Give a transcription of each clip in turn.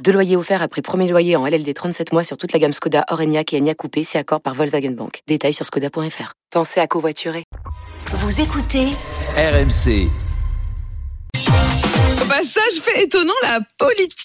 Deux loyers offerts après premier loyer en LLD 37 mois sur toute la gamme Skoda, Orenia et Enya Coupé, si accord par Volkswagen Bank. Détails sur skoda.fr. Pensez à covoiturer. Vous écoutez RMC. Au passage fait étonnant, la,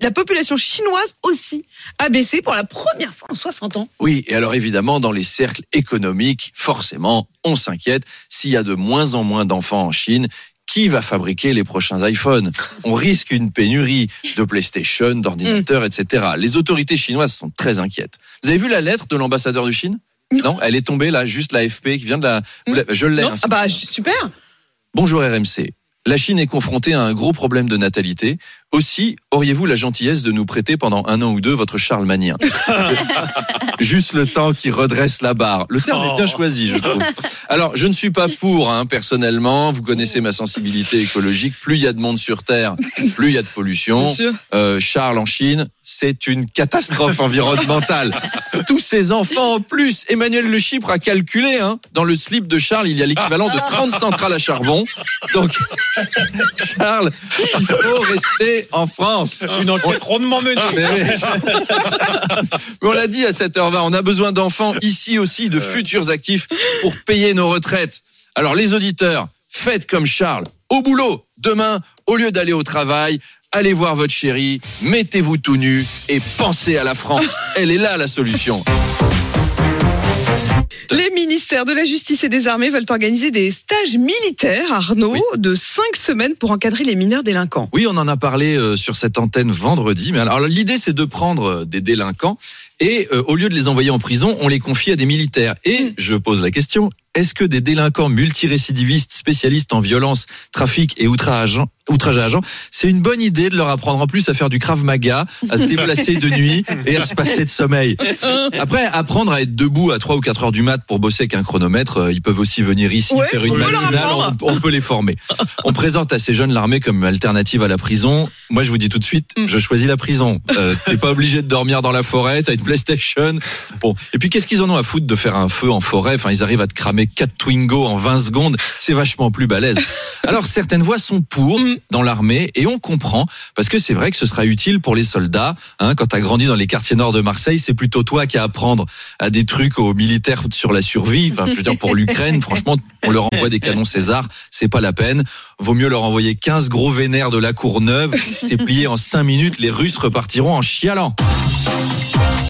la population chinoise aussi a baissé pour la première fois en 60 ans. Oui, et alors évidemment, dans les cercles économiques, forcément, on s'inquiète. S'il y a de moins en moins d'enfants en Chine, qui va fabriquer les prochains iPhones On risque une pénurie de PlayStation, d'ordinateurs, etc. Les autorités chinoises sont très inquiètes. Vous avez vu la lettre de l'ambassadeur de Chine? Non. elle est tombée là, juste l'AFP qui vient de la. la- Je l'ai. Hein, ah bah super Bonjour RMC. La Chine est confrontée à un gros problème de natalité. Aussi, auriez-vous la gentillesse de nous prêter pendant un an ou deux votre Charlemagnien Juste le temps qui redresse la barre. Le terme est bien choisi, je trouve. Alors, je ne suis pas pour, hein, personnellement. Vous connaissez ma sensibilité écologique. Plus il y a de monde sur Terre, plus il y a de pollution. Euh, Charles en Chine, c'est une catastrophe environnementale. Tous ces enfants en plus, Emmanuel Le Chypre a calculé, hein, dans le slip de Charles, il y a l'équivalent de 30 centrales à charbon. Donc, Charles, il faut rester en France. Une enquête rondement menée. Mais, mais on l'a dit à 7h20, on a besoin d'enfants ici aussi, de futurs actifs pour payer nos retraites. Alors les auditeurs, faites comme Charles, au boulot. Demain, au lieu d'aller au travail, allez voir votre chérie, mettez-vous tout nu et pensez à la France. Elle est là la solution. Les ministères de la Justice et des Armées veulent organiser des stages militaires, Arnaud, Oui. de cinq semaines pour encadrer les mineurs délinquants. Oui, on en a parlé euh, sur cette antenne vendredi. Mais alors l'idée, c'est de prendre euh, des délinquants et euh, au lieu de les envoyer en prison, on les confie à des militaires. Et je pose la question est-ce que des délinquants multirécidivistes, spécialistes en violence, trafic et outrage, outrage à agent, c'est une bonne idée de leur apprendre en plus à faire du krav maga, à se déplacer de nuit et à se passer de sommeil. Après, apprendre à être debout à 3 ou 4 heures du mat pour bosser avec un chronomètre, euh, ils peuvent aussi venir ici Ouais, faire une matinale. on peut les former. On présente à ces jeunes l'armée comme alternative à la prison. Moi, je vous dis tout de suite, Mm. je choisis la prison. Euh, T'es pas obligé de dormir dans la forêt, t'as une PlayStation. Bon. Et puis, qu'est-ce qu'ils en ont à foutre de faire un feu en forêt? Enfin, ils arrivent à te cramer 4 Twingo en 20 secondes. C'est vachement plus balèze. Alors, certaines voix sont pour Mm. dans l'armée et on comprend parce que c'est vrai que ce sera utile pour les soldats. Hein, quand t'as grandi dans les quartiers nord de Marseille, c'est plutôt toi qui as à apprendre à des trucs aux militaires sur la survie. Enfin, je veux dire, pour l'Ukraine, franchement, on leur envoie des canons César, c'est pas la peine. Vaut mieux leur envoyer 15 gros vénères de la Courneuve. C'est plié en 5 minutes, les Russes repartiront en chialant.